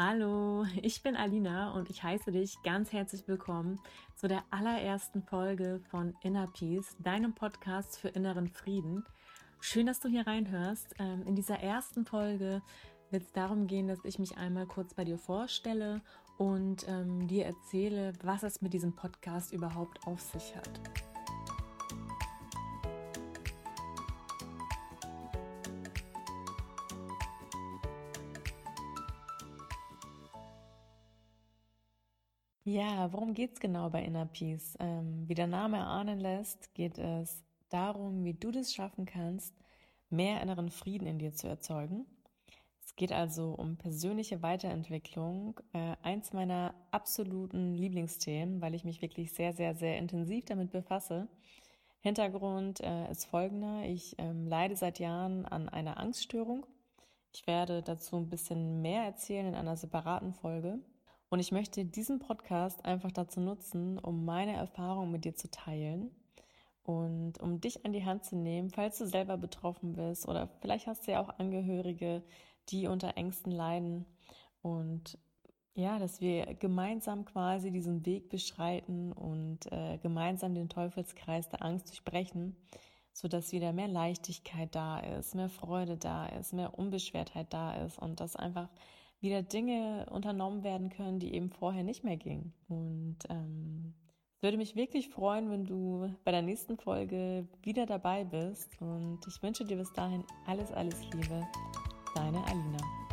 Hallo, ich bin Alina und ich heiße dich ganz herzlich willkommen zu der allerersten Folge von Inner Peace, deinem Podcast für inneren Frieden. Schön, dass du hier reinhörst. Ähm, in dieser ersten Folge wird es darum gehen, dass ich mich einmal kurz bei dir vorstelle und ähm, dir erzähle, was es mit diesem Podcast überhaupt auf sich hat. Ja, worum geht es genau bei Inner Peace? Ähm, wie der Name erahnen lässt, geht es darum, wie du das schaffen kannst, mehr inneren Frieden in dir zu erzeugen. Es geht also um persönliche Weiterentwicklung, äh, eins meiner absoluten Lieblingsthemen, weil ich mich wirklich sehr, sehr, sehr intensiv damit befasse. Hintergrund äh, ist folgender. Ich ähm, leide seit Jahren an einer Angststörung. Ich werde dazu ein bisschen mehr erzählen in einer separaten Folge. Und ich möchte diesen Podcast einfach dazu nutzen, um meine Erfahrungen mit dir zu teilen und um dich an die Hand zu nehmen, falls du selber betroffen bist oder vielleicht hast du ja auch Angehörige, die unter Ängsten leiden. Und ja, dass wir gemeinsam quasi diesen Weg beschreiten und äh, gemeinsam den Teufelskreis der Angst durchbrechen, so dass wieder mehr Leichtigkeit da ist, mehr Freude da ist, mehr Unbeschwertheit da ist und dass einfach wieder Dinge unternommen werden können, die eben vorher nicht mehr gingen. Und ähm, es würde mich wirklich freuen, wenn du bei der nächsten Folge wieder dabei bist. Und ich wünsche dir bis dahin alles, alles Liebe. Deine Alina.